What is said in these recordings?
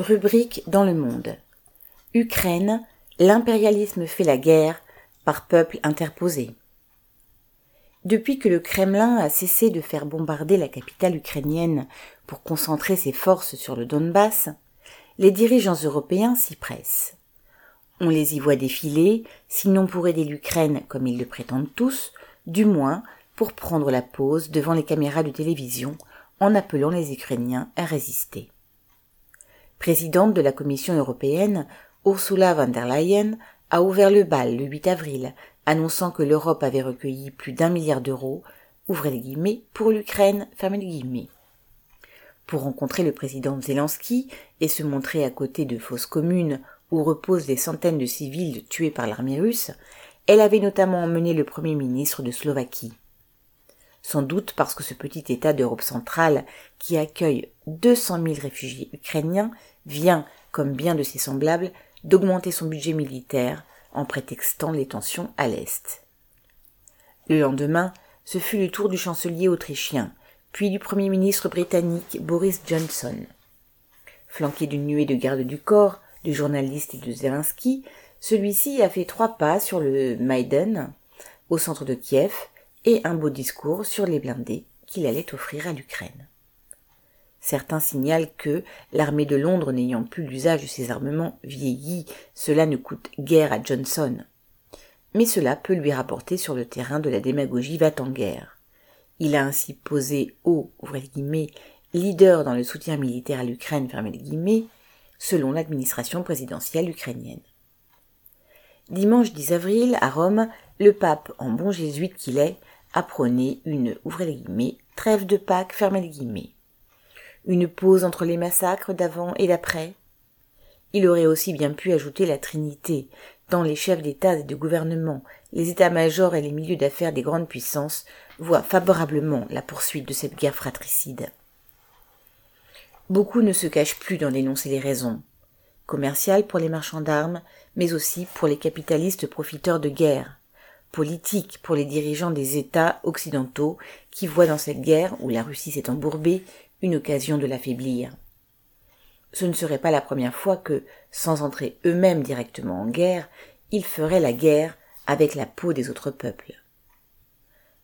Rubrique dans le monde. Ukraine, l'impérialisme fait la guerre par peuple interposé. Depuis que le Kremlin a cessé de faire bombarder la capitale ukrainienne pour concentrer ses forces sur le Donbass, les dirigeants européens s'y pressent. On les y voit défiler, sinon pour aider l'Ukraine comme ils le prétendent tous, du moins pour prendre la pause devant les caméras de télévision en appelant les Ukrainiens à résister. Présidente de la Commission européenne, Ursula von der Leyen a ouvert le bal le 8 avril, annonçant que l'Europe avait recueilli plus d'un milliard d'euros, ouvrez les guillemets, pour l'Ukraine, fermez les guillemets. Pour rencontrer le président Zelensky et se montrer à côté de fausses communes où reposent des centaines de civils tués par l'armée russe, elle avait notamment emmené le premier ministre de Slovaquie. Sans doute parce que ce petit État d'Europe centrale, qui accueille 200 000 réfugiés ukrainiens, vient, comme bien de ses semblables, d'augmenter son budget militaire en prétextant les tensions à l'Est. Le lendemain, ce fut le tour du chancelier autrichien, puis du Premier ministre britannique Boris Johnson. Flanqué d'une nuée de gardes du corps, de journalistes et de Zelensky, celui-ci a fait trois pas sur le Maïdan, au centre de Kiev, et un beau discours sur les blindés qu'il allait offrir à l'Ukraine. Certains signalent que, l'armée de Londres n'ayant plus l'usage de ses armements vieillis, cela ne coûte guère à Johnson. Mais cela peut lui rapporter sur le terrain de la démagogie va-t-en-guerre. Il a ainsi posé au leader dans le soutien militaire à l'Ukraine, selon l'administration présidentielle ukrainienne. Dimanche 10 avril, à Rome, le pape, en bon jésuite qu'il est, a prôné une, trêve de Pâques. Une pause entre les massacres d'avant et d'après. Il aurait aussi bien pu ajouter la Trinité, tant les chefs d'État et de gouvernement, les états-majors et les milieux d'affaires des grandes puissances voient favorablement la poursuite de cette guerre fratricide. Beaucoup ne se cachent plus d'en dénoncer les raisons. Commerciales pour les marchands d'armes, mais aussi pour les capitalistes profiteurs de guerre, politique pour les dirigeants des États occidentaux qui voient dans cette guerre, où la Russie s'est embourbée, une occasion de l'affaiblir. Ce ne serait pas la première fois que, sans entrer eux-mêmes directement en guerre, ils feraient la guerre avec la peau des autres peuples.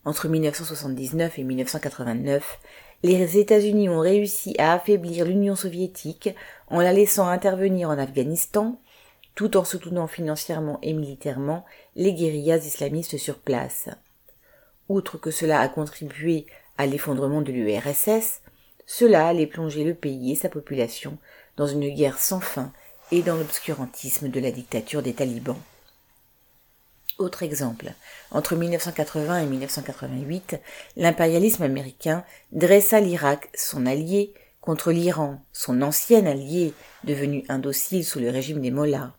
Entre 1979 et 1989, les États-Unis ont réussi à affaiblir l'Union soviétique en la laissant intervenir en Afghanistan tout en soutenant financièrement et militairement les guérillas islamistes sur place. Outre que cela a contribué à l'effondrement de l'URSS, cela allait plonger le pays et sa population dans une guerre sans fin et dans l'obscurantisme de la dictature des talibans. Autre exemple, entre 1980 et 1988, l'impérialisme américain dressa l'Irak, son allié, contre l'Iran, son ancien allié, devenu indocile sous le régime des Mollahs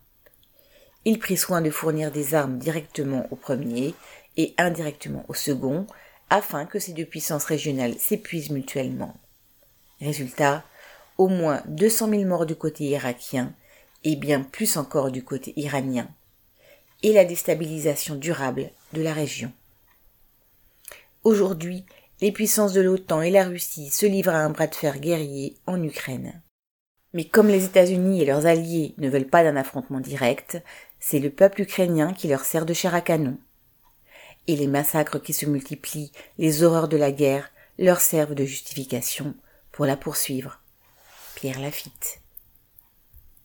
il prit soin de fournir des armes directement au premier et indirectement au second, afin que ces deux puissances régionales s'épuisent mutuellement. Résultat, au moins 200 000 morts du côté irakien et bien plus encore du côté iranien, et la déstabilisation durable de la région. Aujourd'hui, les puissances de l'OTAN et la Russie se livrent à un bras de fer guerrier en Ukraine. Mais comme les États-Unis et leurs alliés ne veulent pas d'un affrontement direct, c'est le peuple ukrainien qui leur sert de chair à canon. Et les massacres qui se multiplient, les horreurs de la guerre, leur servent de justification pour la poursuivre. Pierre Lafitte.